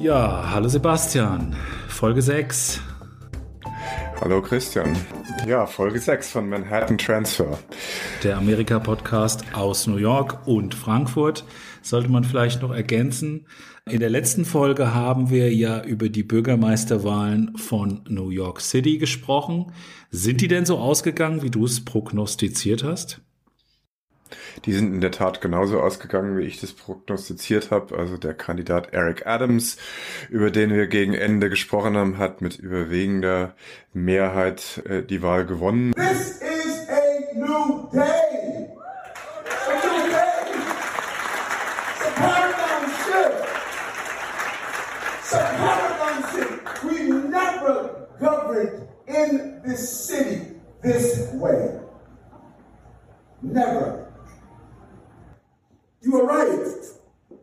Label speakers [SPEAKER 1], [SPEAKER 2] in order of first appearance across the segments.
[SPEAKER 1] Ja, hallo Sebastian, Folge 6.
[SPEAKER 2] Hallo Christian. Ja, Folge 6 von Manhattan Transfer.
[SPEAKER 1] Der Amerika-Podcast aus New York und Frankfurt. Sollte man vielleicht noch ergänzen. In der letzten Folge haben wir ja über die Bürgermeisterwahlen von New York City gesprochen. Sind die denn so ausgegangen, wie du es prognostiziert hast?
[SPEAKER 2] Die sind in der Tat genauso ausgegangen, wie ich das prognostiziert habe. Also der Kandidat Eric Adams, über den wir gegen Ende gesprochen haben, hat mit überwiegender Mehrheit äh, die Wahl gewonnen. This is a new day. A new day. A paradigm shift. A paradigm shift. We never governed in this city this way. Never.
[SPEAKER 1] You are right.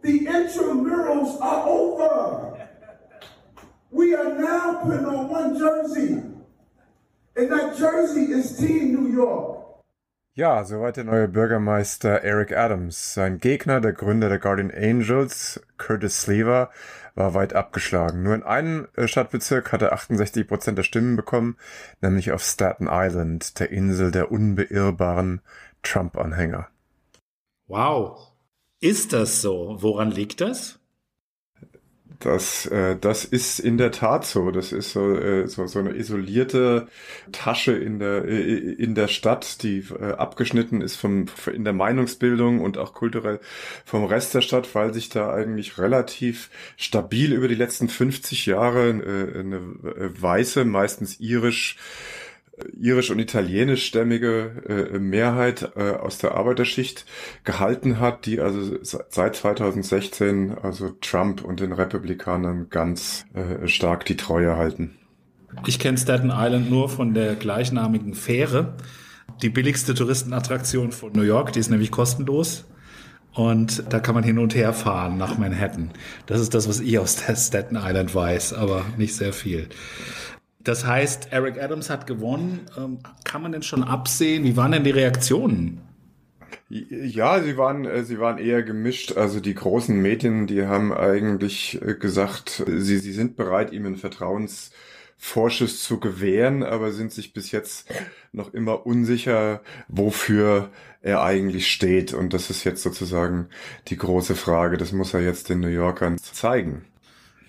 [SPEAKER 1] The intramurals are over. We are now putting on one jersey. And that jersey is Team New York.
[SPEAKER 2] Ja, soweit der neue Bürgermeister Eric Adams. Sein Gegner, der Gründer der Guardian Angels, Curtis Sleever, war weit abgeschlagen. Nur in einem äh, Stadtbezirk hat er 68 Prozent der Stimmen bekommen, nämlich auf Staten Island, der Insel der unbeirrbaren Trump-Anhänger.
[SPEAKER 1] Wow, ist das so? Woran liegt das?
[SPEAKER 2] Das, äh, das ist in der Tat so. Das ist so, äh, so, so eine isolierte Tasche in der, äh, in der Stadt, die äh, abgeschnitten ist vom, in der Meinungsbildung und auch kulturell vom Rest der Stadt, weil sich da eigentlich relativ stabil über die letzten 50 Jahre äh, eine äh, weiße, meistens irisch irisch- und italienischstämmige äh, Mehrheit äh, aus der Arbeiterschicht gehalten hat, die also seit 2016 also Trump und den Republikanern ganz äh, stark die Treue halten.
[SPEAKER 1] Ich kenne Staten Island nur von der gleichnamigen Fähre, die billigste Touristenattraktion von New York, die ist nämlich kostenlos. Und da kann man hin und her fahren nach Manhattan. Das ist das, was ich aus Staten Island weiß, aber nicht sehr viel. Das heißt, Eric Adams hat gewonnen. Ähm, kann man denn schon absehen? Wie waren denn die Reaktionen?
[SPEAKER 2] Ja, sie waren, äh, sie waren eher gemischt. Also die großen Medien, die haben eigentlich äh, gesagt, sie, sie sind bereit, ihm einen Vertrauensvorschuss zu gewähren, aber sind sich bis jetzt noch immer unsicher, wofür er eigentlich steht. Und das ist jetzt sozusagen die große Frage. Das muss er jetzt den New Yorkern zeigen.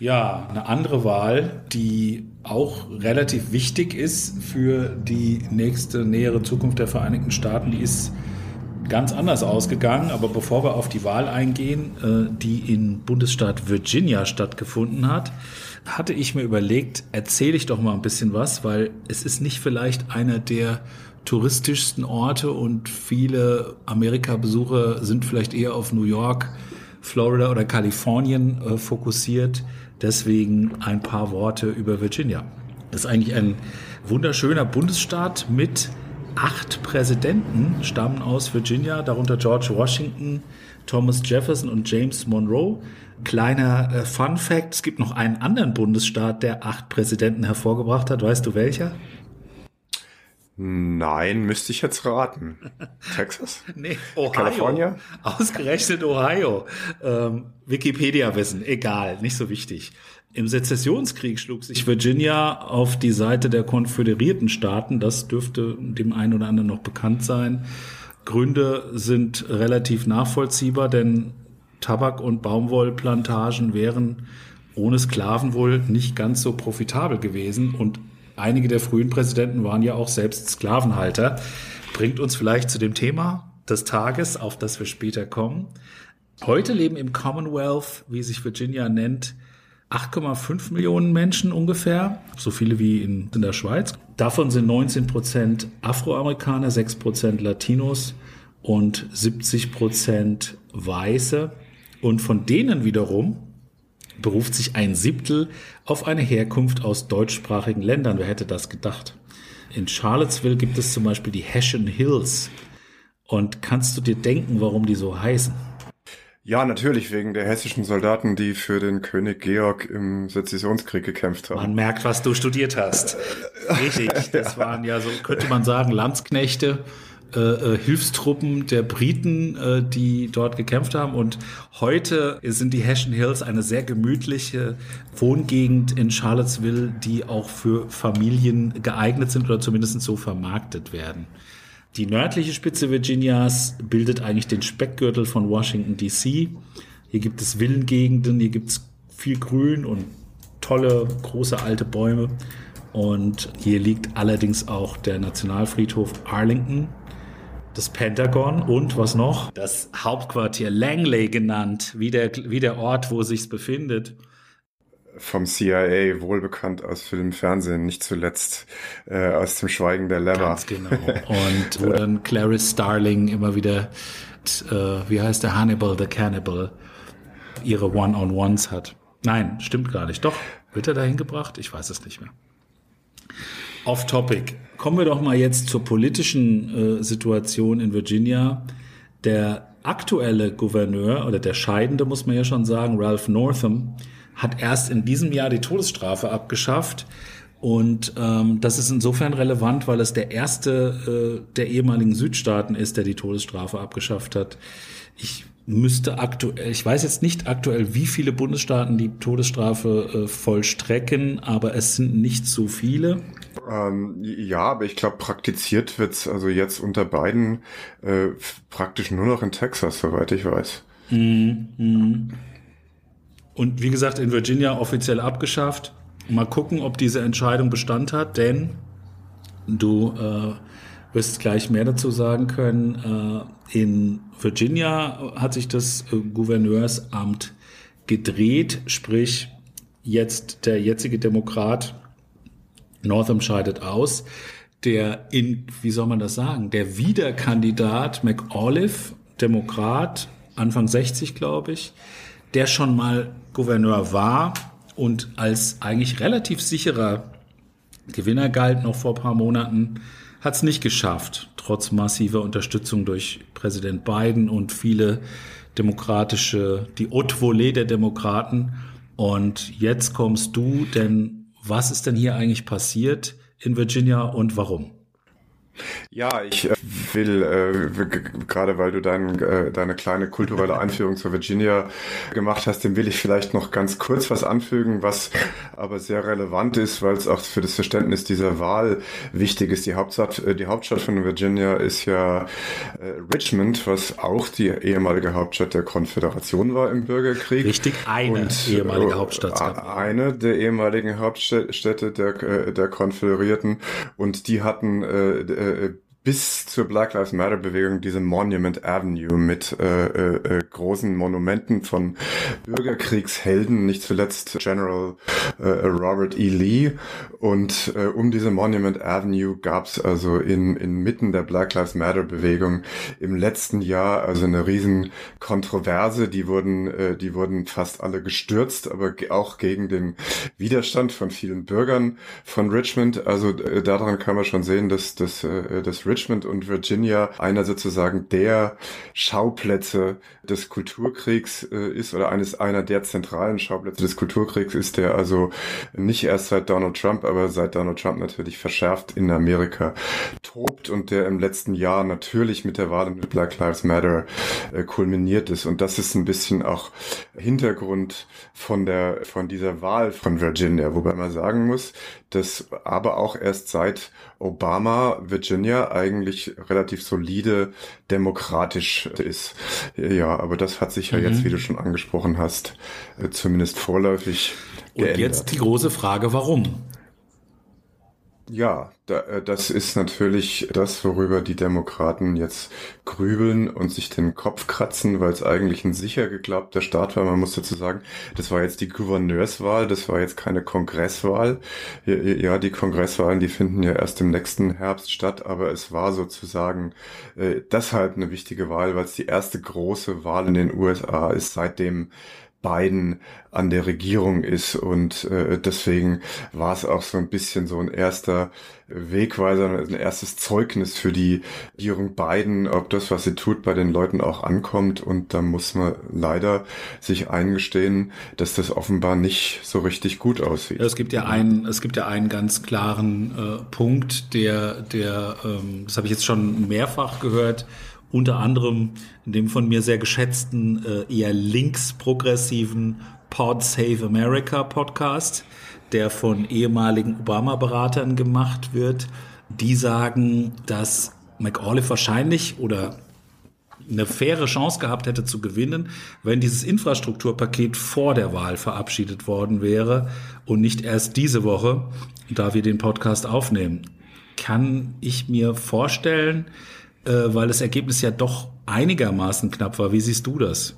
[SPEAKER 1] Ja, eine andere Wahl, die auch relativ wichtig ist für die nächste nähere Zukunft der Vereinigten Staaten, die ist ganz anders ausgegangen. Aber bevor wir auf die Wahl eingehen, äh, die in Bundesstaat Virginia stattgefunden hat, hatte ich mir überlegt, erzähle ich doch mal ein bisschen was, weil es ist nicht vielleicht einer der touristischsten Orte und viele Amerika-Besucher sind vielleicht eher auf New York, Florida oder Kalifornien äh, fokussiert. Deswegen ein paar Worte über Virginia. Das ist eigentlich ein wunderschöner Bundesstaat mit acht Präsidenten, stammen aus Virginia, darunter George Washington, Thomas Jefferson und James Monroe. Kleiner äh, Fun Fact, es gibt noch einen anderen Bundesstaat, der acht Präsidenten hervorgebracht hat. Weißt du welcher?
[SPEAKER 2] Nein, müsste ich jetzt raten. Texas?
[SPEAKER 1] nee, Ohio. California? Ausgerechnet Ohio. Ähm, Wikipedia-Wissen, egal, nicht so wichtig. Im Sezessionskrieg schlug sich Virginia auf die Seite der konföderierten Staaten. Das dürfte dem einen oder anderen noch bekannt sein. Gründe sind relativ nachvollziehbar, denn Tabak- und Baumwollplantagen wären ohne Sklaven wohl nicht ganz so profitabel gewesen und einige der frühen Präsidenten waren ja auch selbst Sklavenhalter. Bringt uns vielleicht zu dem Thema des Tages, auf das wir später kommen. Heute leben im Commonwealth, wie sich Virginia nennt, 8,5 Millionen Menschen ungefähr, so viele wie in, in der Schweiz. Davon sind 19 Prozent Afroamerikaner, 6 Prozent Latinos und 70 Prozent Weiße. Und von denen wiederum beruft sich ein Siebtel auf eine Herkunft aus deutschsprachigen Ländern. Wer hätte das gedacht? In Charlottesville gibt es zum Beispiel die Hessian Hills. Und kannst du dir denken, warum die so heißen?
[SPEAKER 2] Ja, natürlich, wegen der hessischen Soldaten, die für den König Georg im Sezessionskrieg gekämpft haben.
[SPEAKER 1] Man merkt, was du studiert hast. Richtig, das waren ja so, könnte man sagen, Landsknechte äh, äh, Hilfstruppen der Briten, äh, die dort gekämpft haben. Und heute sind die Hessian Hills eine sehr gemütliche Wohngegend in Charlottesville, die auch für Familien geeignet sind oder zumindest so vermarktet werden. Die nördliche Spitze Virginias bildet eigentlich den Speckgürtel von Washington DC. Hier gibt es Villengegenden, hier gibt es viel Grün und tolle große alte Bäume. Und hier liegt allerdings auch der Nationalfriedhof Arlington, das Pentagon und was noch? Das Hauptquartier Langley genannt, wie der, wie der Ort, wo sich's befindet.
[SPEAKER 2] Vom CIA wohlbekannt aus Film, Fernsehen, nicht zuletzt äh, aus dem Schweigen der Lämmer.
[SPEAKER 1] Ganz genau. Und wo dann Clarice Starling immer wieder, äh, wie heißt der Hannibal the Cannibal, ihre One-on-Ones hat. Nein, stimmt gar nicht. Doch, wird er dahin gebracht? Ich weiß es nicht mehr. Off Topic. Kommen wir doch mal jetzt zur politischen äh, Situation in Virginia. Der aktuelle Gouverneur oder der Scheidende, muss man ja schon sagen, Ralph Northam, hat erst in diesem Jahr die Todesstrafe abgeschafft. Und ähm, das ist insofern relevant, weil es der erste äh, der ehemaligen Südstaaten ist, der die Todesstrafe abgeschafft hat. Ich müsste aktuell, ich weiß jetzt nicht aktuell, wie viele Bundesstaaten die Todesstrafe äh, vollstrecken, aber es sind nicht so viele.
[SPEAKER 2] Ähm, ja, aber ich glaube, praktiziert wird's also jetzt unter beiden äh, praktisch nur noch in Texas, soweit ich weiß. Mm,
[SPEAKER 1] mm. Und wie gesagt, in Virginia offiziell abgeschafft. Mal gucken, ob diese Entscheidung Bestand hat, denn du äh, wirst gleich mehr dazu sagen können. Äh, in Virginia hat sich das äh, Gouverneursamt gedreht, sprich jetzt der jetzige Demokrat Northam scheidet aus. Der in, wie soll man das sagen, der Wiederkandidat McAuliffe, Demokrat, Anfang 60, glaube ich, der schon mal Gouverneur war und als eigentlich relativ sicherer Gewinner galt noch vor paar Monaten, hat es nicht geschafft, trotz massiver Unterstützung durch Präsident Biden und viele demokratische, die Haute Volée der Demokraten. Und jetzt kommst du, denn was ist denn hier eigentlich passiert in Virginia und warum?
[SPEAKER 2] Ja, ich äh, will, äh, gerade weil du dein, äh, deine kleine kulturelle Einführung zur Virginia gemacht hast, dem will ich vielleicht noch ganz kurz was anfügen, was aber sehr relevant ist, weil es auch für das Verständnis dieser Wahl wichtig ist. Die Hauptstadt, äh, die Hauptstadt von Virginia ist ja äh, Richmond, was auch die ehemalige Hauptstadt der Konföderation war im Bürgerkrieg.
[SPEAKER 1] Richtig, eine Und, ehemalige Hauptstadt.
[SPEAKER 2] Eine der ehemaligen Hauptstädte der, äh, der Konföderierten. Und die hatten äh, äh, bis zur Black Lives Matter Bewegung diese Monument Avenue mit äh, äh, äh, großen Monumenten von Bürgerkriegshelden, nicht zuletzt General äh, Robert E. Lee. Und äh, um diese Monument Avenue gab es also in inmitten der Black Lives Matter Bewegung im letzten Jahr also eine riesen Kontroverse. Die wurden, äh, die wurden fast alle gestürzt, aber auch gegen den Widerstand von vielen Bürgern von Richmond. Also äh, daran kann man schon sehen, dass, dass, äh, dass Richmond und Virginia einer sozusagen der Schauplätze des Kulturkriegs äh, ist oder eines einer der zentralen Schauplätze des Kulturkriegs ist, der also nicht erst seit Donald Trump, aber seit Donald Trump natürlich verschärft in Amerika tobt und der im letzten Jahr natürlich mit der Wahl mit Black Lives Matter äh, kulminiert ist. Und das ist ein bisschen auch Hintergrund von der von dieser Wahl von Virginia, wobei man sagen muss, dass aber auch erst seit Obama Virginia eigentlich relativ solide demokratisch ist. Ja, aber das hat sich ja mhm. jetzt, wie du schon angesprochen hast, äh, zumindest vorläufig
[SPEAKER 1] geändert. Und jetzt die große Frage, warum?
[SPEAKER 2] Ja, äh, das ist natürlich das, worüber die Demokraten jetzt grübeln und sich den Kopf kratzen, weil es eigentlich ein sicher geglaubter Staat war. Man muss dazu sagen, das war jetzt die Gouverneurswahl, das war jetzt keine Kongresswahl. Ja, die Kongresswahlen, die finden ja erst im nächsten Herbst statt, aber es war sozusagen äh, deshalb eine wichtige Wahl, weil es die erste große Wahl in den USA ist, seitdem Biden an der Regierung ist und äh, deswegen war es auch so ein bisschen so ein erster Wegweiser, ein erstes Zeugnis für die Regierung Biden, ob das, was sie tut, bei den Leuten auch ankommt und da muss man leider sich eingestehen, dass das offenbar nicht so richtig gut aussieht.
[SPEAKER 1] Es gibt ja einen, es gibt ja einen ganz klaren äh, Punkt, der, der, ähm, das habe ich jetzt schon mehrfach gehört, unter anderem in dem von mir sehr geschätzten, äh, eher linksprogressiven Pod Save America Podcast, der von ehemaligen Obama-Beratern gemacht wird. Die sagen, dass McAuliffe wahrscheinlich oder eine faire Chance gehabt hätte zu gewinnen, wenn dieses Infrastrukturpaket vor der Wahl verabschiedet worden wäre und nicht erst diese Woche, da wir den Podcast aufnehmen. Kann ich mir vorstellen, weil das Ergebnis ja doch einigermaßen knapp war. Wie siehst du das?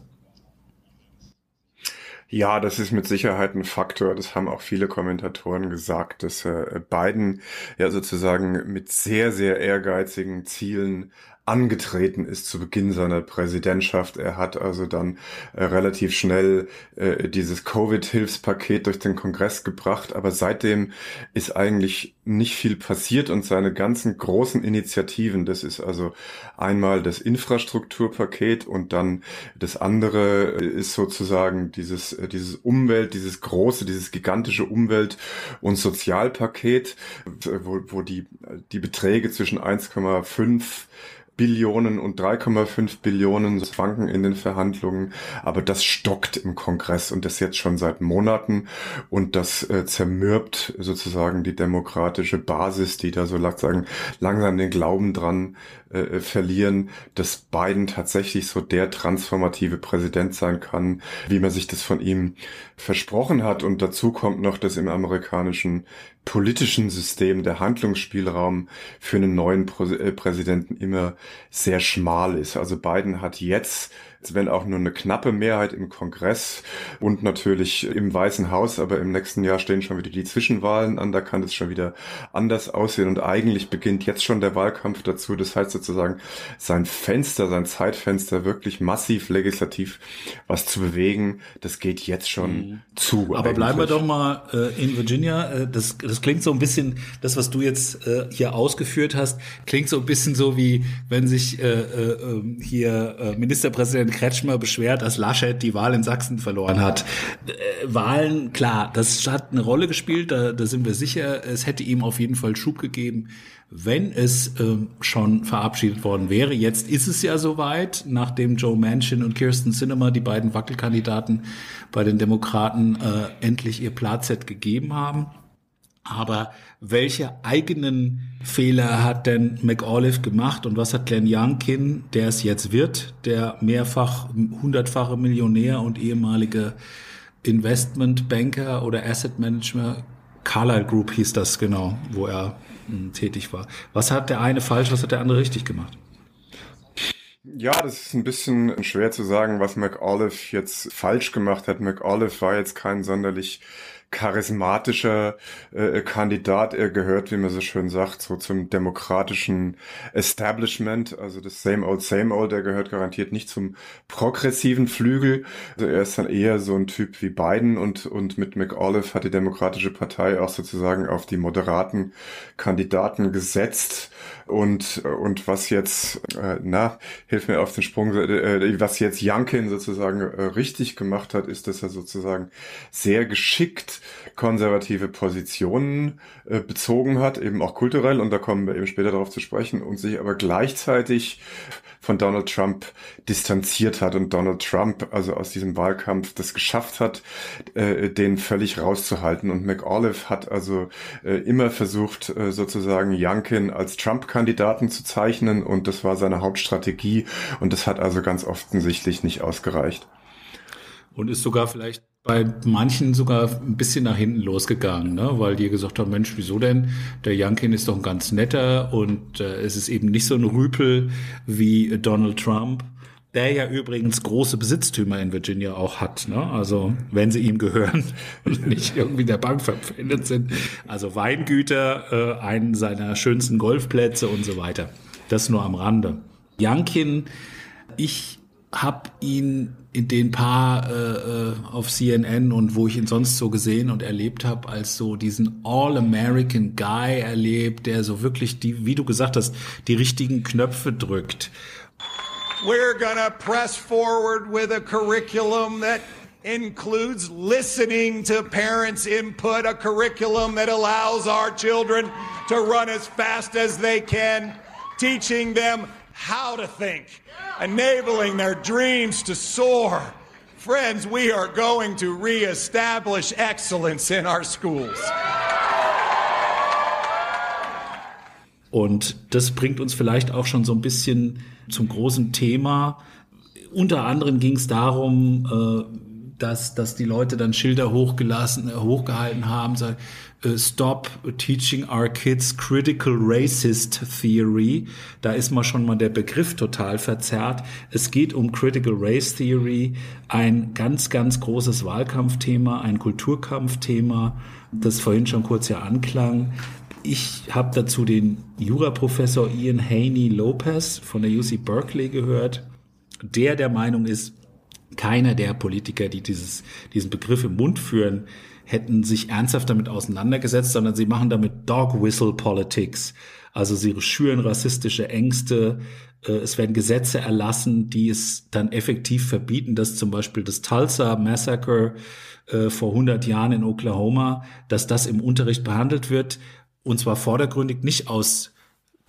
[SPEAKER 2] Ja, das ist mit Sicherheit ein Faktor. Das haben auch viele Kommentatoren gesagt, dass äh, Biden ja sozusagen mit sehr, sehr ehrgeizigen Zielen angetreten ist zu Beginn seiner Präsidentschaft. Er hat also dann äh, relativ schnell äh, dieses Covid-Hilfspaket durch den Kongress gebracht, aber seitdem ist eigentlich nicht viel passiert und seine ganzen großen Initiativen, das ist also einmal das Infrastrukturpaket und dann das andere ist sozusagen dieses, äh, dieses Umwelt, dieses große, dieses gigantische Umwelt- und Sozialpaket, wo, wo die, die Beträge zwischen 1,5 Billionen und 3,5 Billionen schwanken in den Verhandlungen, aber das stockt im Kongress und das jetzt schon seit Monaten und das äh, zermürbt sozusagen die demokratische Basis, die da so sagen, langsam den Glauben dran äh, verlieren, dass Biden tatsächlich so der transformative Präsident sein kann, wie man sich das von ihm versprochen hat. Und dazu kommt noch, dass im amerikanischen politischen System der Handlungsspielraum für einen neuen äh, Präsidenten immer sehr schmal ist. Also Biden hat jetzt wenn auch nur eine knappe Mehrheit im Kongress und natürlich im Weißen Haus, aber im nächsten Jahr stehen schon wieder die Zwischenwahlen an, da kann es schon wieder anders aussehen und eigentlich beginnt jetzt schon der Wahlkampf dazu. Das heißt sozusagen, sein Fenster, sein Zeitfenster wirklich massiv legislativ was zu bewegen, das geht jetzt schon mhm. zu.
[SPEAKER 1] Aber eigentlich. bleiben wir doch mal äh, in Virginia. Äh, das, das klingt so ein bisschen, das, was du jetzt äh, hier ausgeführt hast, klingt so ein bisschen so wie, wenn sich äh, äh, ähm, hier äh, Kretschmer beschwert, dass Laschet die Wahl in Sachsen verloren hat. Äh, Wahlen, klar, das hat eine Rolle gespielt, da, da sind wir sicher. Es hätte ihm auf jeden Fall Schub gegeben, wenn es ähm, schon verabschiedet worden wäre. Jetzt ist es ja soweit, nachdem Joe Manchin und Kirsten Sinema, die beiden Wackelkandidaten bei den Demokraten, äh, endlich ihr Platzett gegeben haben. Aber welche eigenen Fehler hat denn McAuliffe gemacht und was hat Glenn Youngkin, der es jetzt wird, der mehrfach hundertfache Millionär und ehemalige Investmentbanker oder Asset Manager, Carlyle Group hieß das genau, wo er mh, hm, tätig war. Was hat der eine falsch, was hat der andere richtig gemacht?
[SPEAKER 2] Ja, das ist ein bisschen schwer zu sagen, was McAuliffe jetzt falsch gemacht hat. McAuliffe war jetzt kein sonderlich charismatischer äh, Kandidat. Er gehört, wie man so schön sagt, so zum demokratischen Establishment. Also das Same Old, Same Old. Er gehört garantiert nicht zum progressiven Flügel. Also er ist dann eher so ein Typ wie Biden und, und mit McAuliffe hat die Demokratische Partei auch sozusagen auf die moderaten Kandidaten gesetzt. Und, und was jetzt, äh, na, hilf mir auf den Sprung, äh, was jetzt Youngkin sozusagen äh, richtig gemacht hat, ist, dass er sozusagen sehr geschickt konservative Positionen äh, bezogen hat, eben auch kulturell, und da kommen wir eben später darauf zu sprechen, und sich aber gleichzeitig von Donald Trump distanziert hat und Donald Trump also aus diesem Wahlkampf das geschafft hat, äh, den völlig rauszuhalten. Und McAuliffe hat also äh, immer versucht, äh, sozusagen Youngkin als Trump-Kandidaten zu zeichnen und das war seine Hauptstrategie und das hat also ganz offensichtlich nicht ausgereicht.
[SPEAKER 1] Und ist sogar vielleicht bei manchen sogar ein bisschen nach hinten losgegangen, ne? weil die gesagt haben, Mensch, wieso denn? Der Youngkin ist doch ein ganz netter und äh, es ist eben nicht so ein Rüpel wie Donald Trump, der ja übrigens große Besitztümer in Virginia auch hat. Ne? Also wenn sie ihm gehören und nicht irgendwie der Bank verpfändet sind. Also Weingüter, äh, einen seiner schönsten Golfplätze und so weiter. Das nur am Rande. Youngkin, ich habe ihn in den paar äh, äh auf CNN und wo ich ihn sonst so gesehen und erlebt habe, als so diesen All-American Guy erlebt, der so wirklich die, wie du gesagt hast, die richtigen Knöpfe drückt.
[SPEAKER 3] We're gonna press forward with a curriculum that includes listening to parents' input, a curriculum that allows our children to run as fast as they can, teaching them how to think, enabling their dreams to soar. Friends, we are going to reestablish excellence in our schools.
[SPEAKER 1] Und das bringt uns vielleicht auch schon so ein bisschen zum großen Thema. Unter anderem ging es darum, äh, dass, dass die Leute dann Schilder hochgelassen, äh, hochgehalten haben, sagen, Stop teaching our kids critical racist theory. Da ist mal schon mal der Begriff total verzerrt. Es geht um critical race theory, ein ganz, ganz großes Wahlkampfthema, ein Kulturkampfthema, das vorhin schon kurz ja anklang. Ich habe dazu den Juraprofessor Ian Haney Lopez von der UC Berkeley gehört, der der Meinung ist, keiner der Politiker, die dieses, diesen Begriff im Mund führen, hätten sich ernsthaft damit auseinandergesetzt, sondern sie machen damit Dog Whistle Politics. Also sie schüren rassistische Ängste. Äh, es werden Gesetze erlassen, die es dann effektiv verbieten, dass zum Beispiel das Tulsa Massacre äh, vor 100 Jahren in Oklahoma, dass das im Unterricht behandelt wird. Und zwar vordergründig nicht aus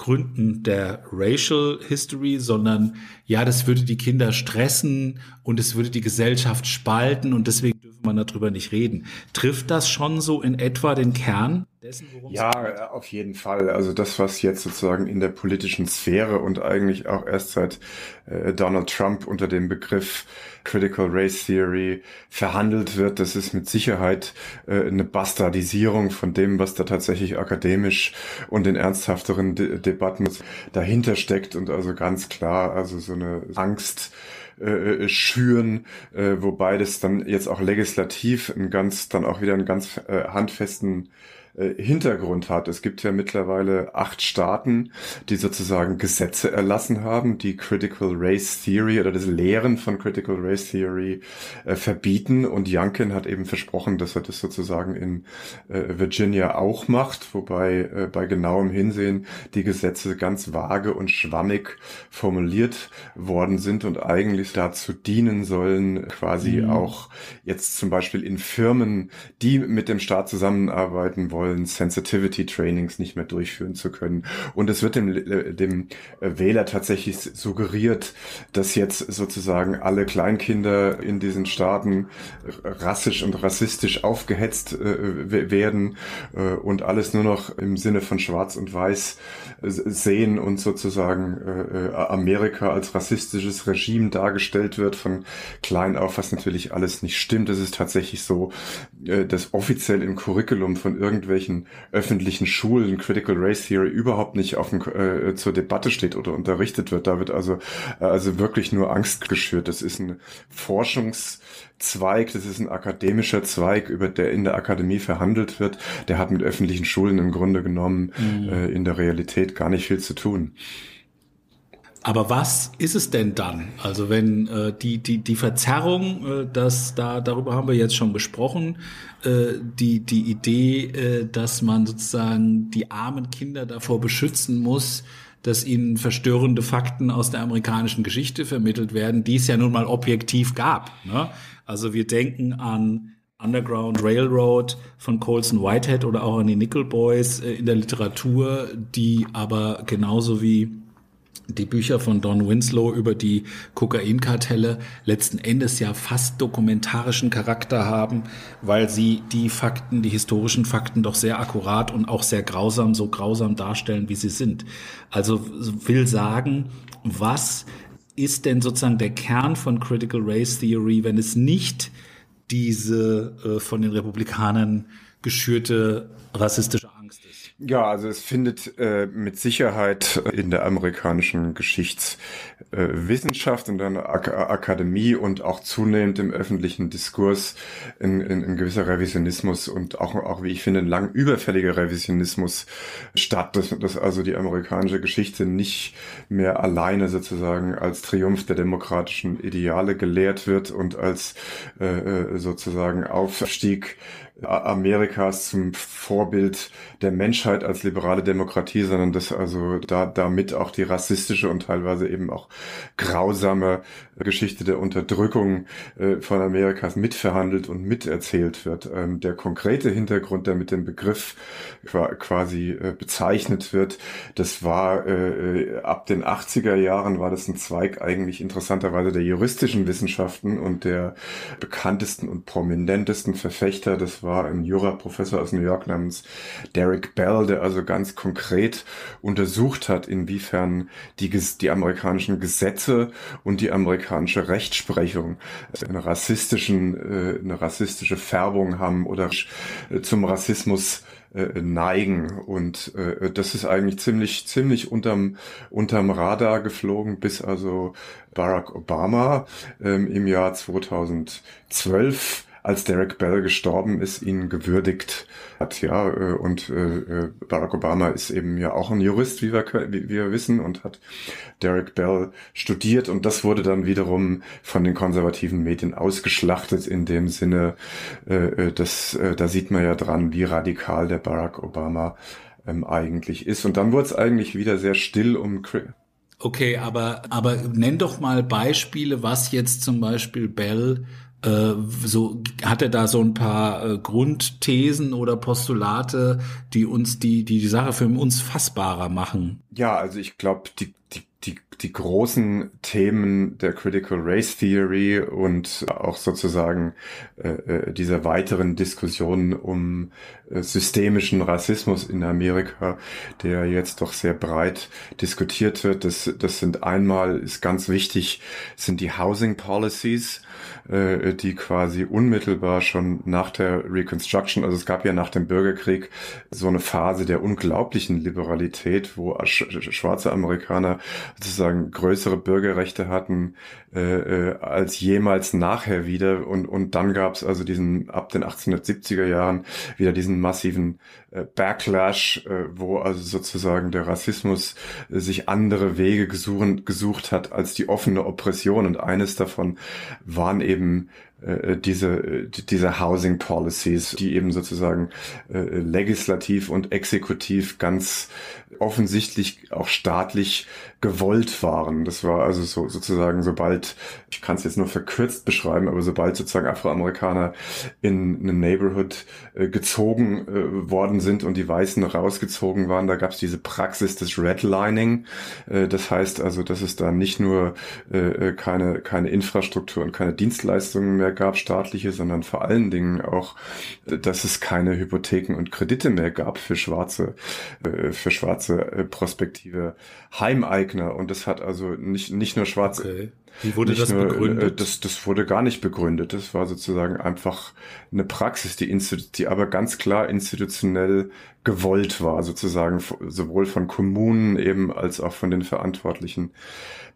[SPEAKER 1] Gründen der Racial History, sondern ja, das würde die Kinder stressen und es würde die Gesellschaft spalten und deswegen dürfe man darüber nicht reden. Trifft das schon so in etwa den Kern dessen,
[SPEAKER 2] worum Ja, geht? auf jeden Fall. Also das, was jetzt sozusagen in der politischen Sphäre und eigentlich auch erst seit äh, Donald Trump unter dem Begriff Critical Race Theory verhandelt wird, das ist mit Sicherheit äh, eine Bastardisierung von dem, was da tatsächlich akademisch und in ernsthafteren De Debatten dahinter steckt und also ganz klar, also so eine Angst äh, schüren, äh, wobei das dann jetzt auch legislativ ein ganz, dann auch wieder einen ganz äh, handfesten äh, Hintergrund hat. Es gibt ja mittlerweile acht Staaten, die sozusagen Gesetze erlassen haben, die Critical Race Theory oder das Lehren von Critical Race Theory äh, verbieten. Und Youngkin hat eben versprochen, dass er das sozusagen in äh, Virginia auch macht, wobei äh, bei genauem Hinsehen die Gesetze ganz vage und schwammig formuliert worden sind und eigentlich dazu dienen sollen, quasi mhm. auch jetzt zum Beispiel in Firmen, die mit dem Staat zusammenarbeiten wollen, wollen, Sensitivity Trainings nicht mehr durchführen zu können. Und es wird dem, äh, dem Wähler tatsächlich suggeriert, dass jetzt sozusagen alle Kleinkinder in diesen Staaten rassisch und rassistisch aufgehetzt äh, werden äh, und alles nur noch im Sinne von Schwarz und Weiß äh, sehen und sozusagen äh, äh, Amerika als rassistisches Regime dargestellt wird von klein auf, was natürlich alles nicht stimmt. Es ist tatsächlich so, äh, dass offiziell im Curriculum von irgendwelchen irgendwelchen öffentlichen Schulen Critical Race Theory überhaupt nicht auf dem, äh, zur Debatte steht oder unterrichtet wird. Da wird also, äh, also wirklich nur Angst geschürt. Das ist ein Forschungszweig, das ist ein akademischer Zweig, über der in der Akademie verhandelt wird. Der hat mit öffentlichen Schulen im Grunde genommen mhm. äh, in der Realität gar nicht viel zu tun.
[SPEAKER 1] Aber was ist es denn dann? Also wenn äh, die die die Verzerrung, äh, das da darüber haben wir jetzt schon gesprochen, äh, die die Idee, äh, dass man sozusagen die armen Kinder davor beschützen muss, dass ihnen verstörende Fakten aus der amerikanischen Geschichte vermittelt werden, die es ja nun mal objektiv gab. Ne? Also wir denken an Underground Railroad von Colson Whitehead oder auch an die Nickel Boys äh, in der Literatur, die aber genauso wie die Bücher von Don Winslow über die Kokainkartelle letzten Endes ja fast dokumentarischen Charakter haben, weil sie die Fakten, die historischen Fakten doch sehr akkurat und auch sehr grausam, so grausam darstellen, wie sie sind. Also will sagen, was ist denn sozusagen der Kern von Critical Race Theory, wenn es nicht diese äh, von den Republikanern geschürte rassistische?
[SPEAKER 2] Ja, also es findet äh, mit Sicherheit in der amerikanischen Geschichtswissenschaft äh, und der Ak Akademie und auch zunehmend im öffentlichen Diskurs ein, ein, ein gewisser Revisionismus und auch, auch, wie ich finde, ein lang überfälliger Revisionismus statt, dass, dass also die amerikanische Geschichte nicht mehr alleine sozusagen als Triumph der demokratischen Ideale gelehrt wird und als äh, äh sozusagen Aufstieg Amerikas zum Vorbild der Menschheit als liberale Demokratie, sondern dass also da damit auch die rassistische und teilweise eben auch grausame Geschichte der Unterdrückung äh, von Amerikas mitverhandelt und miterzählt wird. Ähm, der konkrete Hintergrund, der mit dem Begriff quasi äh, bezeichnet wird, das war äh, ab den 80er Jahren war das ein Zweig eigentlich interessanterweise der juristischen Wissenschaften und der bekanntesten und prominentesten Verfechter, das war ein Juraprofessor aus New York namens Derek Bell, der also ganz konkret untersucht hat, inwiefern die, die amerikanischen Gesetze und die amerikanische Rechtsprechung eine rassistischen, äh, eine rassistische Färbung haben oder zum Rassismus äh, neigen. Und äh, das ist eigentlich ziemlich, ziemlich unterm, unterm Radar geflogen, bis also Barack Obama ähm, im Jahr 2012 als Derek Bell gestorben ist, ihn gewürdigt hat. Ja, äh, und äh, äh, Barack Obama ist eben ja auch ein Jurist, wie wir, wie wir wissen, und hat Derek Bell studiert. Und das wurde dann wiederum von den konservativen Medien ausgeschlachtet in dem Sinne, dass da sieht man ja dran, wie radikal der Barack Obama ähm, eigentlich ist. Und dann wurde es eigentlich wieder sehr still um
[SPEAKER 1] Okay, aber, aber nenn doch mal Beispiele, was jetzt zum Beispiel Bell so hat er da so ein paar äh, Grundthesen oder Postulate, die uns die die die Sache für uns fassbarer machen.
[SPEAKER 2] Ja, also ich glaube, die die die die großen Themen der Critical Race Theory und auch sozusagen äh, äh dieser weiteren Diskussion um äh, systemischen Rassismus in Amerika, der jetzt doch sehr breit diskutiert wird. Das, das sind einmal, ist ganz wichtig, sind die Housing Policies, äh, die quasi unmittelbar schon nach der Reconstruction, also es gab ja nach dem Bürgerkrieg so eine Phase der unglaublichen Liberalität, wo schwarze Amerikaner sozusagen größere Bürgerrechte hatten äh, äh, als jemals nachher wieder. Und, und dann gab es also diesen ab den 1870er Jahren wieder diesen massiven Backlash, äh, wo also sozusagen der Rassismus äh, sich andere Wege gesuchen, gesucht hat als die offene Oppression. Und eines davon waren eben äh, diese, äh, diese Housing Policies, die eben sozusagen äh, legislativ und exekutiv ganz offensichtlich auch staatlich gewollt waren. Das war also so sozusagen, sobald, ich kann es jetzt nur verkürzt beschreiben, aber sobald sozusagen Afroamerikaner in eine Neighborhood äh, gezogen äh, worden sind und die Weißen rausgezogen waren, da gab es diese Praxis des Redlining. Äh, das heißt also, dass es da nicht nur äh, keine, keine Infrastruktur und keine Dienstleistungen mehr gab, staatliche, sondern vor allen Dingen auch, dass es keine Hypotheken und Kredite mehr gab für schwarze, äh, für schwarze äh, prospektive Heimeigner und das hat also nicht, nicht nur schwarze. Okay.
[SPEAKER 1] Wie wurde das nur, begründet? Äh,
[SPEAKER 2] das, das wurde gar nicht begründet. Das war sozusagen einfach eine Praxis, die, die aber ganz klar institutionell gewollt war, sozusagen sowohl von Kommunen eben als auch von den Verantwortlichen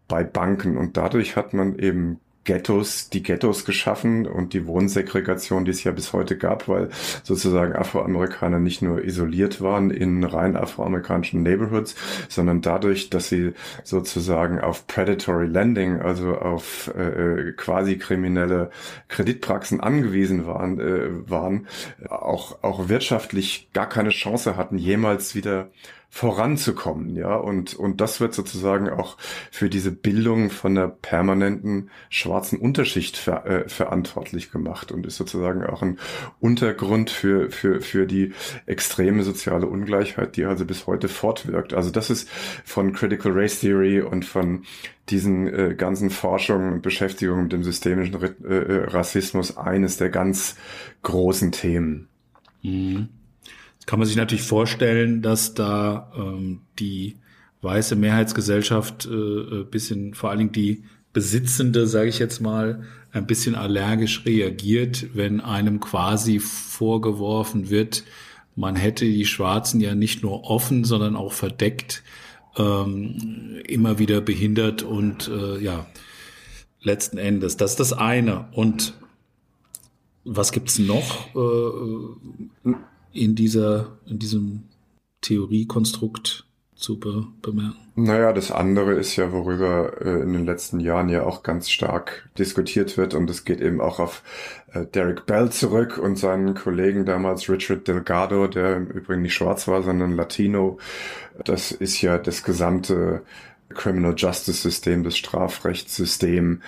[SPEAKER 2] bei Banken. Und dadurch hat man eben Ghettos, die Ghettos geschaffen und die Wohnsegregation, die es ja bis heute gab, weil sozusagen Afroamerikaner nicht nur isoliert waren in rein afroamerikanischen Neighborhoods, sondern dadurch, dass sie sozusagen auf predatory lending, also auf äh, quasi kriminelle Kreditpraxen angewiesen waren, äh, waren auch, auch wirtschaftlich gar keine Chance hatten, jemals wieder voranzukommen, ja, und, und das wird sozusagen auch für diese Bildung von der permanenten schwarzen Unterschicht ver, äh, verantwortlich gemacht und ist sozusagen auch ein Untergrund für, für, für die extreme soziale Ungleichheit, die also bis heute fortwirkt. Also das ist von Critical Race Theory und von diesen äh, ganzen Forschungen und Beschäftigungen mit dem systemischen äh, äh, Rassismus eines der ganz großen Themen.
[SPEAKER 1] Mhm kann man sich natürlich vorstellen, dass da ähm, die weiße Mehrheitsgesellschaft äh, äh bisschen, vor allen Dingen die Besitzende, sage ich jetzt mal, ein bisschen allergisch reagiert, wenn einem quasi vorgeworfen wird, man hätte die Schwarzen ja nicht nur offen, sondern auch verdeckt ähm, immer wieder behindert und äh, ja, letzten Endes. Das ist das eine. Und was gibt's noch äh, in dieser, in diesem Theoriekonstrukt zu be bemerken?
[SPEAKER 2] Naja, das andere ist ja, worüber äh, in den letzten Jahren ja auch ganz stark diskutiert wird und es geht eben auch auf äh, Derek Bell zurück und seinen Kollegen damals Richard Delgado, der im Übrigen nicht schwarz war, sondern Latino. Das ist ja das gesamte Criminal Justice System, das Strafrechtssystem